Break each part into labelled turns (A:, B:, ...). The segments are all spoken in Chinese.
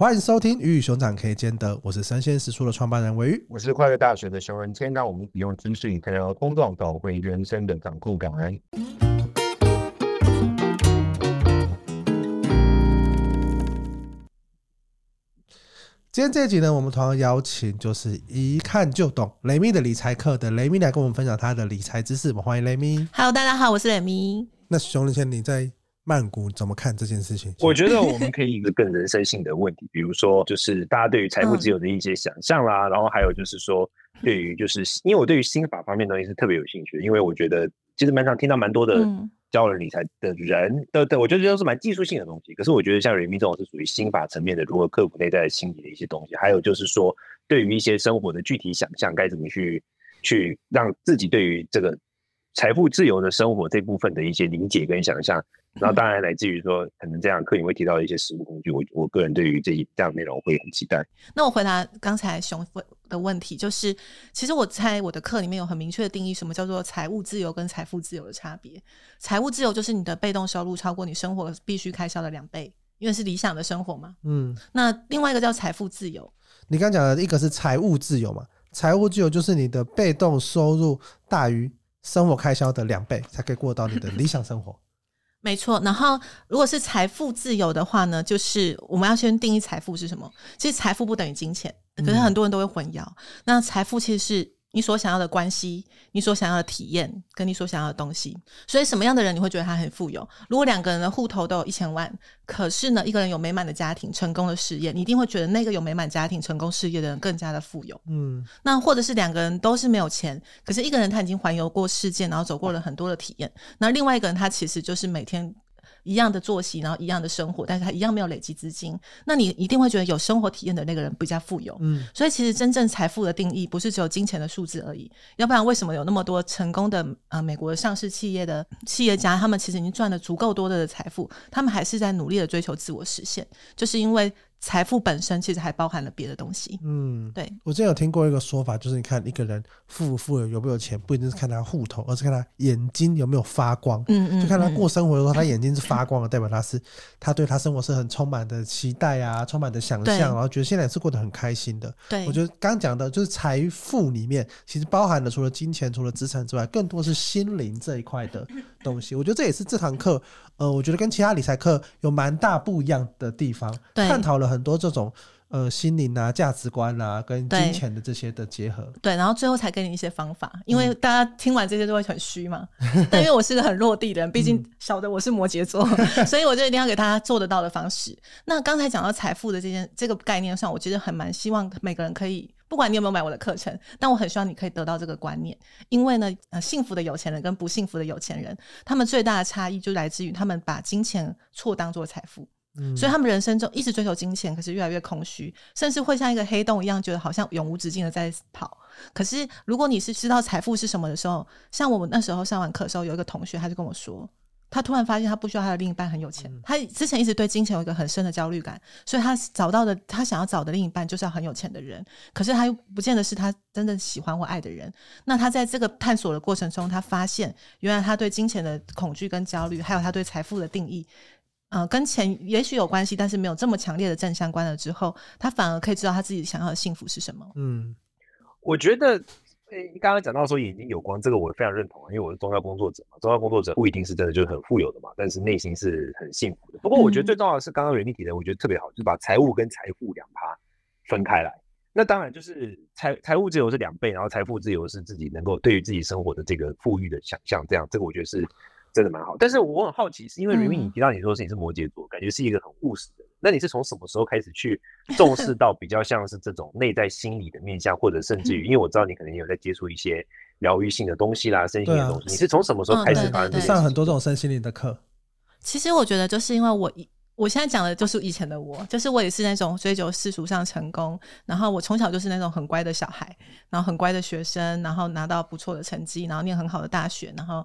A: 欢迎收听《鱼与熊掌可以兼得》，我是生鲜食书的创办人维宇，
B: 我是快乐大学的熊仁谦。让我们用知识与谈工作找回人生的掌控感。
A: 今天这一集呢，我们同样邀请就是一看就懂雷米的理财课的雷米来跟我们分享他的理财知识。我们欢迎雷米。
C: Hello，大家好，我是雷米。
A: 那熊仁谦，你在？曼谷怎么看这件事情？
B: 我觉得我们可以一 个更人生性的问题，比如说，就是大家对于财富自由的一些想象啦，嗯、然后还有就是说，对于就是因为我对于心法方面的东西是特别有兴趣的，因为我觉得其实蛮常听到蛮多的教人理财的人，对、嗯、对，我觉得这都是蛮技术性的东西。可是我觉得像人民这种是属于心法层面的，如何克服内在的心理的一些东西，还有就是说，对于一些生活的具体想象，该怎么去去让自己对于这个财富自由的生活这部分的一些理解跟想象。然后当然来自于说，可能这样课也会提到一些实物工具，我我个人对于这一这样内容会很期待。
C: 那我回答刚才熊问的问题，就是其实我在我的课里面有很明确的定义，什么叫做财务自由跟财富自由的差别。财务自由就是你的被动收入超过你生活必须开销的两倍，因为是理想的生活嘛。嗯。那另外一个叫财富自由，
A: 你刚讲的一个是财务自由嘛？财务自由就是你的被动收入大于生活开销的两倍，才可以过到你的理想生活。
C: 没错，然后如果是财富自由的话呢，就是我们要先定义财富是什么。其实财富不等于金钱，可是很多人都会混淆。嗯、那财富其实是。你所想要的关系，你所想要的体验，跟你所想要的东西，所以什么样的人你会觉得他很富有？如果两个人的户头都有一千万，可是呢，一个人有美满的家庭、成功的事业，你一定会觉得那个有美满家庭、成功事业的人更加的富有。嗯，那或者是两个人都是没有钱，可是一个人他已经环游过世界，然后走过了很多的体验，那另外一个人他其实就是每天。一样的作息，然后一样的生活，但是他一样没有累积资金，那你一定会觉得有生活体验的那个人比较富有。嗯，所以其实真正财富的定义不是只有金钱的数字而已，要不然为什么有那么多成功的呃美国上市企业的企业家，他们其实已经赚了足够多的财富，他们还是在努力的追求自我实现，就是因为。财富本身其实还包含了别的东西。嗯，对，
A: 我之前有听过一个说法，就是你看一个人富不富有，有没有钱，不一定是看他户头，而是看他眼睛有没有发光。嗯嗯，就看他过生活的时候，他眼睛是发光的，代表他是他对他生活是很充满的期待啊，充满的想象，然后觉得现在是过得很开心的。对，我觉得刚讲的就是财富里面其实包含了除了金钱、除了资产之外，更多是心灵这一块的东西。我觉得这也是这堂课，呃，我觉得跟其他理财课有蛮大不一样的地方，探讨了。很多这种呃心灵啊、价值观啊，跟金钱的这些的结合，
C: 对，然后最后才给你一些方法，因为大家听完这些都会很虚嘛。嗯、但因为我是个很落地的人，毕竟晓得我是摩羯座，嗯、所以我就一定要给大家做得到的方式。那刚才讲到财富的这件这个概念上，我其实很蛮希望每个人可以，不管你有没有买我的课程，但我很希望你可以得到这个观念，因为呢，呃，幸福的有钱人跟不幸福的有钱人，他们最大的差异就来自于他们把金钱错当做财富。所以他们人生中一直追求金钱，可是越来越空虚，甚至会像一个黑洞一样，觉得好像永无止境的在跑。可是如果你是知道财富是什么的时候，像我们那时候上完课的时候，有一个同学他就跟我说，他突然发现他不需要他的另一半很有钱。他之前一直对金钱有一个很深的焦虑感，所以他找到的他想要找的另一半就是要很有钱的人。可是他又不见得是他真正喜欢或爱的人。那他在这个探索的过程中，他发现原来他对金钱的恐惧跟焦虑，还有他对财富的定义。呃，跟钱也许有关系，但是没有这么强烈的正相关了。之后，他反而可以知道他自己想要的幸福是什么。嗯，
B: 我觉得，诶，你刚刚讲到说眼睛有光，这个我非常认同啊，因为我是宗教工作者嘛，宗教工作者不一定是真的就是很富有的嘛，但是内心是很幸福的。不过，我觉得最重要的是刚刚袁立提的，我觉得特别好，就是把财务跟财富两趴分开来。那当然就是财财务自由是两倍，然后财富自由是自己能够对于自己生活的这个富裕的想象，这样，这个我觉得是。真的蛮好，但是我很好奇，是因为明明你提到你说是你是摩羯座，嗯、感觉是一个很务实的人。那你是从什么时候开始去重视到比较像是这种内在心理的面向，或者甚至于，因为我知道你可能也有在接触一些疗愈性的东西啦、身心灵的东西。啊、你是从什么时候开始发生？
A: 上很多这种身心灵的课。
C: 其实我觉得就是因为我我现在讲的就是以前的我，就是我也是那种追求世俗上成功，然后我从小就是那种很乖的小孩，然后很乖的学生，然后拿到不错的成绩，然后念很好的大学，然后。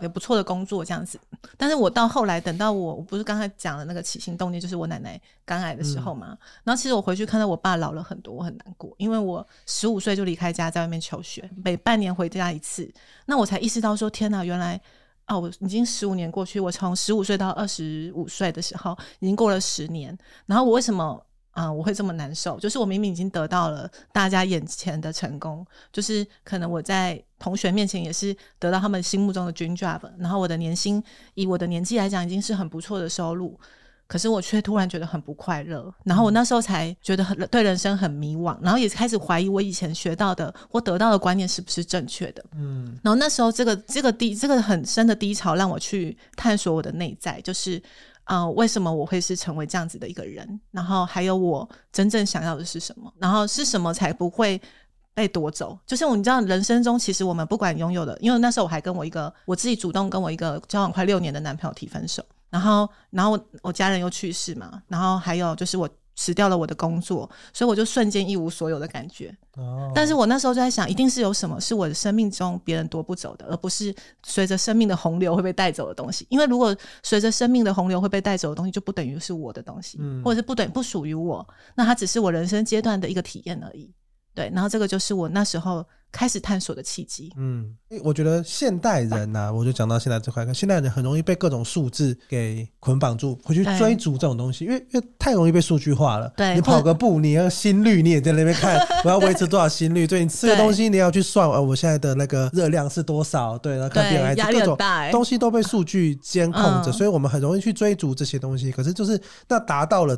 C: 有不错的工作这样子，但是我到后来等到我，我不是刚才讲的那个起心动念，就是我奶奶肝癌的时候嘛。嗯、然后其实我回去看到我爸老了很多，我很难过，因为我十五岁就离开家，在外面求学，每半年回家一次。那我才意识到说，天哪，原来啊，我已经十五年过去，我从十五岁到二十五岁的时候，已经过了十年。然后我为什么啊、呃，我会这么难受。就是我明明已经得到了大家眼前的成功，就是可能我在同学面前也是得到他们心目中的 dream job，然后我的年薪以我的年纪来讲已经是很不错的收入。可是我却突然觉得很不快乐，然后我那时候才觉得很对人生很迷惘，然后也开始怀疑我以前学到的或得到的观念是不是正确的。嗯，然后那时候这个这个低这个很深的低潮让我去探索我的内在，就是啊、为什么我会是成为这样子的一个人？然后还有我真正想要的是什么？然后是什么才不会被夺走？就是我你知道，人生中其实我们不管拥有的，因为那时候我还跟我一个我自己主动跟我一个交往快六年的男朋友提分手。然后，然后我家人又去世嘛，然后还有就是我辞掉了我的工作，所以我就瞬间一无所有的感觉。哦。但是我那时候就在想，一定是有什么是我的生命中别人夺不走的，而不是随着生命的洪流会被带走的东西。因为如果随着生命的洪流会被带走的东西，就不等于是我的东西，嗯，或者是不等不属于我，那它只是我人生阶段的一个体验而已。对，然后这个就是我那时候开始探索的契机。
A: 嗯，我觉得现代人呐、啊，我就讲到现在这块，现代人很容易被各种数字给捆绑住，回去追逐这种东西，因为因为太容易被数据化了。对，你跑个步，你要心率，你也在那边看，我要维持多少心率？对，你吃个东西，你要去算，呃，我现在的那个热量是多少？对，然后看 BMI，各种东西都被数据监控着，所以我们很容易去追逐这些东西。可是就是那达到了。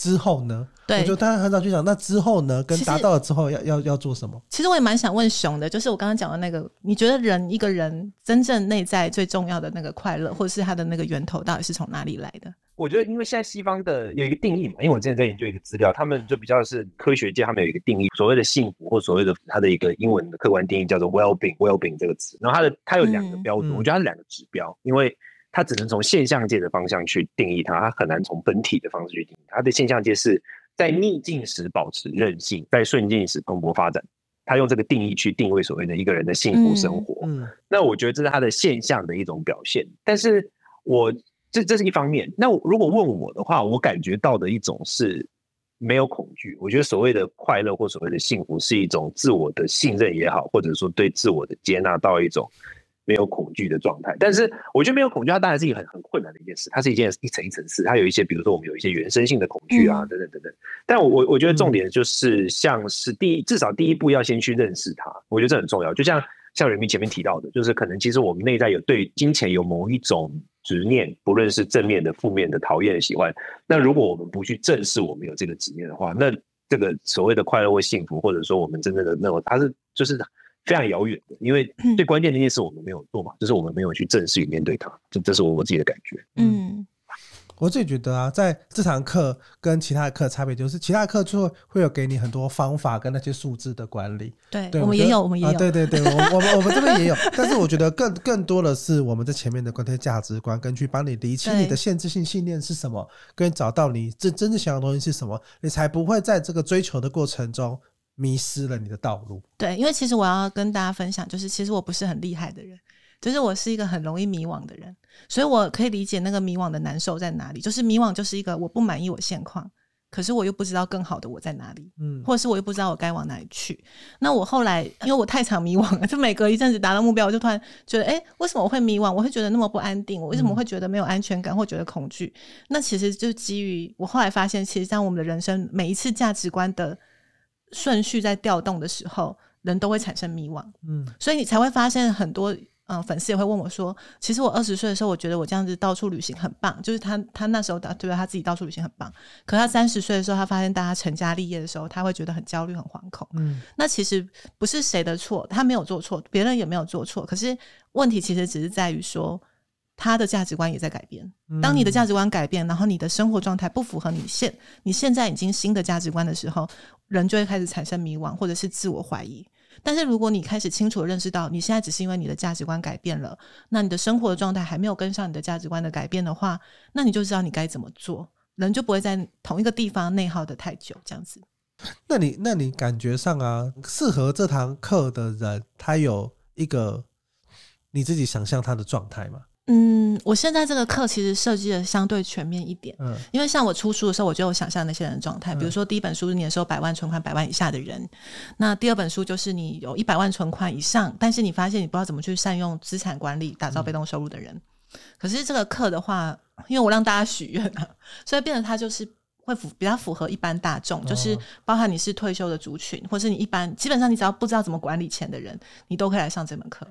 A: 之后呢？对，我就当然很少去讲。那之后呢？跟达到了之后要要要做什么？
C: 其实我也蛮想问熊的，就是我刚刚讲的那个，你觉得人一个人真正内在最重要的那个快乐，或者是他的那个源头，到底是从哪里来的？
B: 我觉得，因为现在西方的有一个定义嘛，因为我之前在研究一个资料，他们就比较是科学界，他们有一个定义，所谓的幸福或所谓的它的一个英文的客观定义叫做 well-being，well-being 这个词。然后它的它有两个标准，嗯、我觉得它是两个指标，因为。它只能从现象界的方向去定义它，它很难从本体的方式去定义它。它的现象界是在逆境时保持韧性，在顺境时蓬勃发展。他用这个定义去定位所谓的一个人的幸福生活。嗯，嗯，那我觉得这是他的现象的一种表现。但是我这这是一方面。那如果问我的话，我感觉到的一种是没有恐惧。我觉得所谓的快乐或所谓的幸福，是一种自我的信任也好，或者说对自我的接纳到一种。没有恐惧的状态，但是我觉得没有恐惧，它当然是一个很很困难的一件事。它是一件一层一层次，它有一些，比如说我们有一些原生性的恐惧啊，等等等等。但我我我觉得重点就是，像是第一，至少第一步要先去认识它，我觉得这很重要。就像像人民前面提到的，就是可能其实我们内在有对金钱有某一种执念，不论是正面的、负面的、讨厌的、喜欢。那如果我们不去正视我们有这个执念的话，那这个所谓的快乐或幸福，或者说我们真正的那种，它是就是。非常遥远的，因为最关键的一件事我们没有做嘛，嗯、就是我们没有去正视与面对它，这这是我我自己的感觉。
C: 嗯，
A: 我自己觉得啊，在这堂课跟其他的课差别就是，其他课就会会有给你很多方法跟那些数字的管理。
C: 对，对我们也有，我们也有。啊、对
A: 对对，我我们我们这边也有，但是我觉得更更多的是我们在前面的关于价值观，跟去帮你理清你的限制性信念是什么，跟找到你真真正想要的东西是什么，你才不会在这个追求的过程中。迷失了你的道路。
C: 对，因为其实我要跟大家分享，就是其实我不是很厉害的人，就是我是一个很容易迷惘的人，所以我可以理解那个迷惘的难受在哪里。就是迷惘就是一个我不满意我现况，可是我又不知道更好的我在哪里，嗯，或者是我又不知道我该往哪里去。那我后来因为我太常迷惘了，就每隔一阵子达到目标，我就突然觉得，哎，为什么我会迷惘？我会觉得那么不安定？我为什么会觉得没有安全感，或觉得恐惧？那其实就基于我后来发现，其实像我们的人生每一次价值观的。顺序在调动的时候，人都会产生迷惘，嗯，所以你才会发现很多，嗯、呃，粉丝也会问我说，其实我二十岁的时候，我觉得我这样子到处旅行很棒，就是他他那时候的对他自己到处旅行很棒，可他三十岁的时候，他发现大家成家立业的时候，他会觉得很焦虑、很惶恐，嗯，那其实不是谁的错，他没有做错，别人也没有做错，可是问题其实只是在于说。他的价值观也在改变。当你的价值观改变，然后你的生活状态不符合你现你现在已经新的价值观的时候，人就会开始产生迷惘或者是自我怀疑。但是如果你开始清楚的认识到你现在只是因为你的价值观改变了，那你的生活的状态还没有跟上你的价值观的改变的话，那你就知道你该怎么做，人就不会在同一个地方内耗的太久。这样子。
A: 那你那你感觉上啊，适合这堂课的人，他有一个你自己想象他的状态吗？
C: 嗯，我现在这个课其实设计的相对全面一点，嗯，因为像我出书的时候，我就有想象那些人的状态，比如说第一本书是你的时候百万存款百万以下的人，那第二本书就是你有一百万存款以上，但是你发现你不知道怎么去善用资产管理打造被动收入的人。可是这个课的话，因为我让大家许愿啊，所以变得它就是。会符比较符合一般大众，就是包含你是退休的族群，或是你一般基本上你只要不知道怎么管理钱的人，你都可以来上这门课。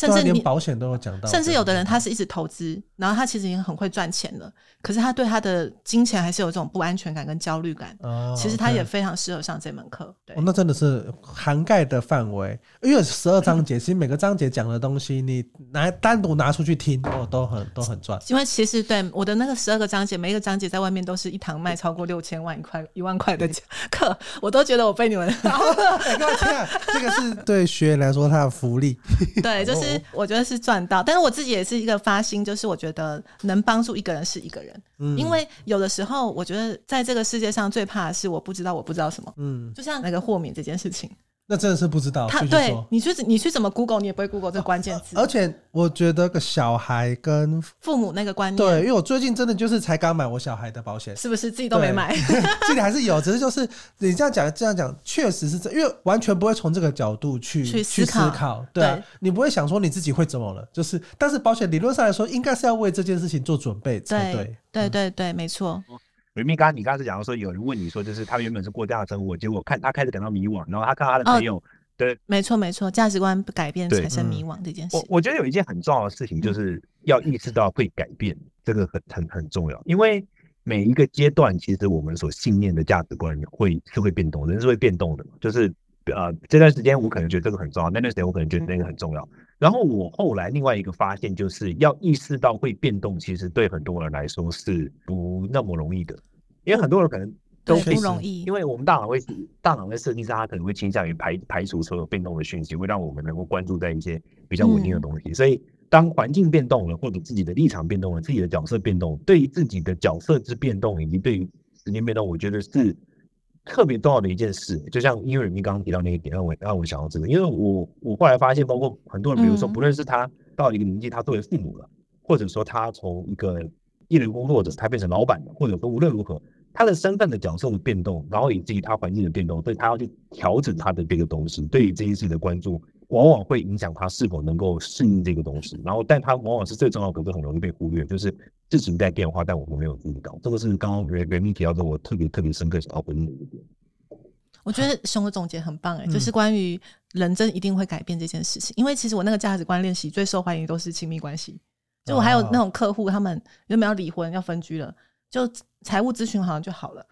C: 甚至
A: 连保险都有讲到，
C: 甚至有的人他是一直投资，然后他其实已经很会赚钱了，可是他对他的金钱还是有这种不安全感跟焦虑感。哦，其实他也非常适合上这门课。对，
A: 哦，那真的是涵盖的范围，因为十二章节，其实每个章节讲的东西，你拿单独拿出去听，哦，都很都很赚。
C: 因为其实对我的那个十二个章节，每一个章节在外面都是一堂卖超过六千万一块一万块的课，我都觉得我被你们。
A: 哎，各位这个是对学员来说他的福利。
C: 对，就是。我觉得是赚到，但是我自己也是一个发心，就是我觉得能帮助一个人是一个人，嗯，因为有的时候我觉得在这个世界上最怕的是我不知道我不知道什么，嗯，就像那个豁免这件事情。
A: 那真的是不知道。
C: 他对你去你去怎么 Google，你也不会 Google 这关键词。
A: 而且我觉得个小孩跟
C: 父母那个观念，
A: 对，因为我最近真的就是才刚买我小孩的保险，
C: 是不是自己都没买？
A: 这里 还是有，只是就是你这样讲这样讲，确实是这，因为完全不会从这个角度去
C: 去思考，
A: 对你不会想说你自己会怎么了，就是但是保险理论上来说，应该是要为这件事情做准备才对，
C: 对对对，没错。
B: 维密，刚刚你刚刚是讲到说，有人问你说，就是他原本是过这样的生活，结果看他开始感到迷惘，然后他看他的朋友，对，
C: 没错没错，价值观改变产生迷惘这件事。
B: 我我觉得有一件很重要的事情，就是要意识到会改变，这个很很很重要，因为每一个阶段，其实我们所信念的价值观会是会变动，人是会变动的嘛。就是呃，这段时间我可能觉得这个很重要，那段时间我可能觉得那个很重要。然后我后来另外一个发现，就是要意识到会变动，其实对很多人来说是不那么容易的，因为很多人可能都
C: 不容易，
B: 因为我们大脑会大脑在设计上，它可能会倾向于排排除所有变动的讯息，会让我们能够关注在一些比较稳定的东西。所以当环境变动了，或者自己的立场变动了，自己的角色变动，对于自己的角色之变动，以及对于时间变动，我觉得是特别重要的一件事。就像因为你刚刚提到那一点，让我让我想到这个，因为我我后来发现，包括很多人，比如说不论是他。到了一个年纪，他作为父母了，或者说他从一个艺人工作者，他变成老板了，或者说无论如何，他的身份的角色的变动，然后以至于他环境的变动，所以他要去调整他的这个东西，对于这件事的关注，往往会影响他是否能够适应这个东西。然后，但他往往是最重要的，可是很容易被忽略，就是事情在变化，但我们没有注意到。这个是刚刚袁袁明提到的，我特别特别深刻想要回应的一点。
C: 我觉得熊的总结很棒哎、欸，就是关于人真一定会改变这件事情。因为其实我那个价值观练习最受欢迎都是亲密关系，就我还有那种客户，他们原本要离婚要分居了，就财务咨询好像就好了。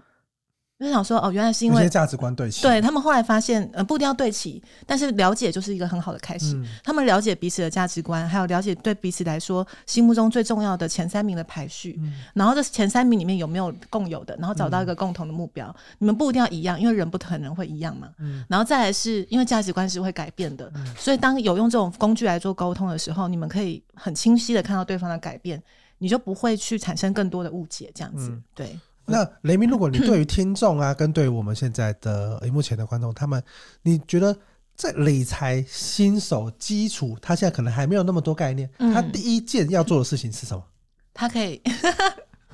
C: 就想说哦，原来是因为
A: 价值观对齐。
C: 对他们后来发现，呃，不一定要对齐，但是了解就是一个很好的开始。嗯、他们了解彼此的价值观，还有了解对彼此来说心目中最重要的前三名的排序。嗯、然后这前三名里面有没有共有的，然后找到一个共同的目标。嗯、你们不一定要一样，因为人不可能会一样嘛。嗯、然后再来是因为价值观是会改变的，嗯、所以当有用这种工具来做沟通的时候，你们可以很清晰的看到对方的改变，你就不会去产生更多的误解。这样子，嗯、对。
A: 那雷明，如果你对于听众啊，跟对于我们现在的荧幕前的观众，他们，你觉得在理财新手基础，他现在可能还没有那么多概念，他第一件要做的事情是什么？
C: 他可以。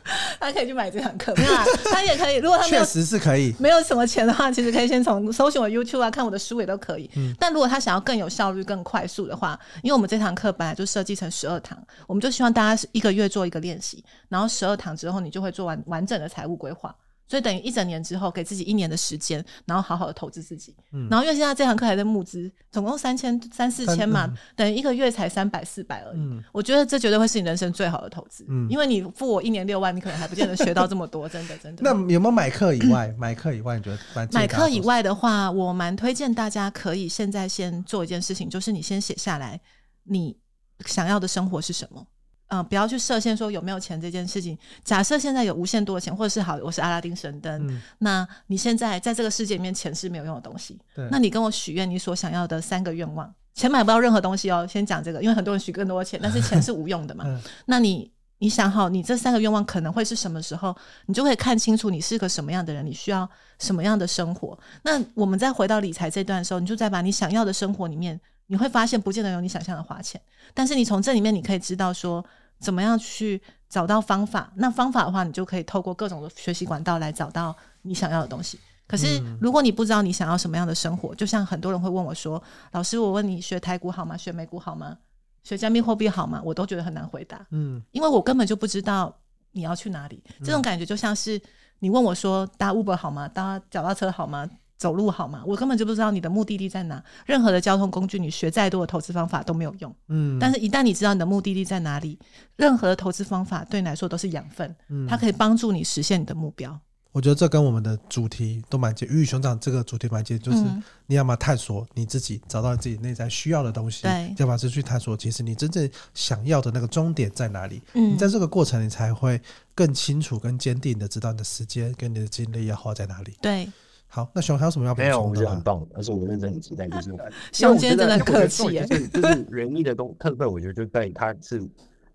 C: 他可以去买这堂课，没有啊？他也可以。如果他没有
A: 确实是可以，
C: 没有什么钱的话，其实可以先从搜寻我 YouTube 啊，看我的书也都可以。嗯，但如果他想要更有效率、更快速的话，因为我们这堂课本来就设计成十二堂，我们就希望大家一个月做一个练习，然后十二堂之后，你就会做完完整的财务规划。所以等于一整年之后，给自己一年的时间，然后好好的投资自己。嗯，然后因为现在这堂课还在募资，总共三千三四千嘛，嗯、等于一个月才三百四百而已。嗯，我觉得这绝对会是你人生最好的投资。嗯，因为你付我一年六万，你可能还不见得学到这么多，真的真的。
A: 那有没有买课以外？买课以外，你觉得
C: 买课以外的话，我蛮推荐大家可以现在先做一件事情，就是你先写下来，你想要的生活是什么。嗯、呃，不要去设限说有没有钱这件事情。假设现在有无限多的钱，或者是好，我是阿拉丁神灯，嗯、那你现在在这个世界里面，钱是没有用的东西。那你跟我许愿，你所想要的三个愿望，钱买不到任何东西哦。先讲这个，因为很多人许更多的钱，但是钱是无用的嘛。嗯、那你你想好，你这三个愿望可能会是什么时候，你就可以看清楚你是个什么样的人，你需要什么样的生活。那我们再回到理财这段的时候，你就再把你想要的生活里面。你会发现，不见得有你想象的花钱，但是你从这里面你可以知道说，怎么样去找到方法。那方法的话，你就可以透过各种的学习管道来找到你想要的东西。可是，如果你不知道你想要什么样的生活，就像很多人会问我说：“老师，我问你学台股好吗？学美股好吗？学加密货币好吗？”我都觉得很难回答。嗯，因为我根本就不知道你要去哪里。这种感觉就像是你问我说搭 Uber 好吗？搭脚踏车好吗？走路好吗？我根本就不知道你的目的地在哪。任何的交通工具，你学再多的投资方法都没有用。嗯，但是一旦你知道你的目的地在哪里，任何的投资方法对你来说都是养分。嗯，它可以帮助你实现你的目标。
A: 我觉得这跟我们的主题都蛮接，鱼与熊掌这个主题蛮接，就是你要么探索你自己，找到自己内在需要的东西，
C: 对，
A: 要么是去探索其实你真正想要的那个终点在哪里。嗯，你在这个过程，你才会更清楚、更坚定的知道你的时间跟你的精力要花在哪里。
C: 对。
A: 好，那熊还有什么要补充的？
B: 没有，我觉得很棒，但是我认真很期待，就是
C: 熊今天真的很客气，
B: 就是就是园艺的东特色，我觉得就在它是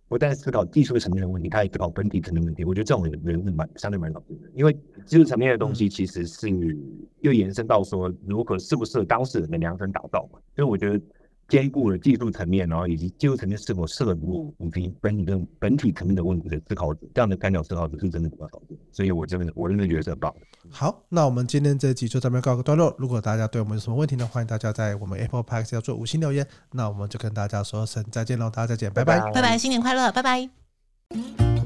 B: 不但思考技术层面的问题，他也思考本体层面的问题。我觉得这种人人是蛮相对蛮少见的，因为技术层面的东西其实是又延伸到说如何适不适合当事人的量身打造嘛，所以我觉得。兼顾了技术层面，然后以及技术层面是否涉入以及本体跟本体层面的问题的思考者，这样的干角思考者是真的比较少见，所以我这边我真的觉得是很棒。
A: 好，那我们今天这集就这边告个段落。如果大家对我们有什么问题呢，欢迎大家在我们 Apple Podcast 要做五星留言。那我们就跟大家说声再见喽，大家再见，拜拜，
C: 拜拜，新年快乐，拜拜。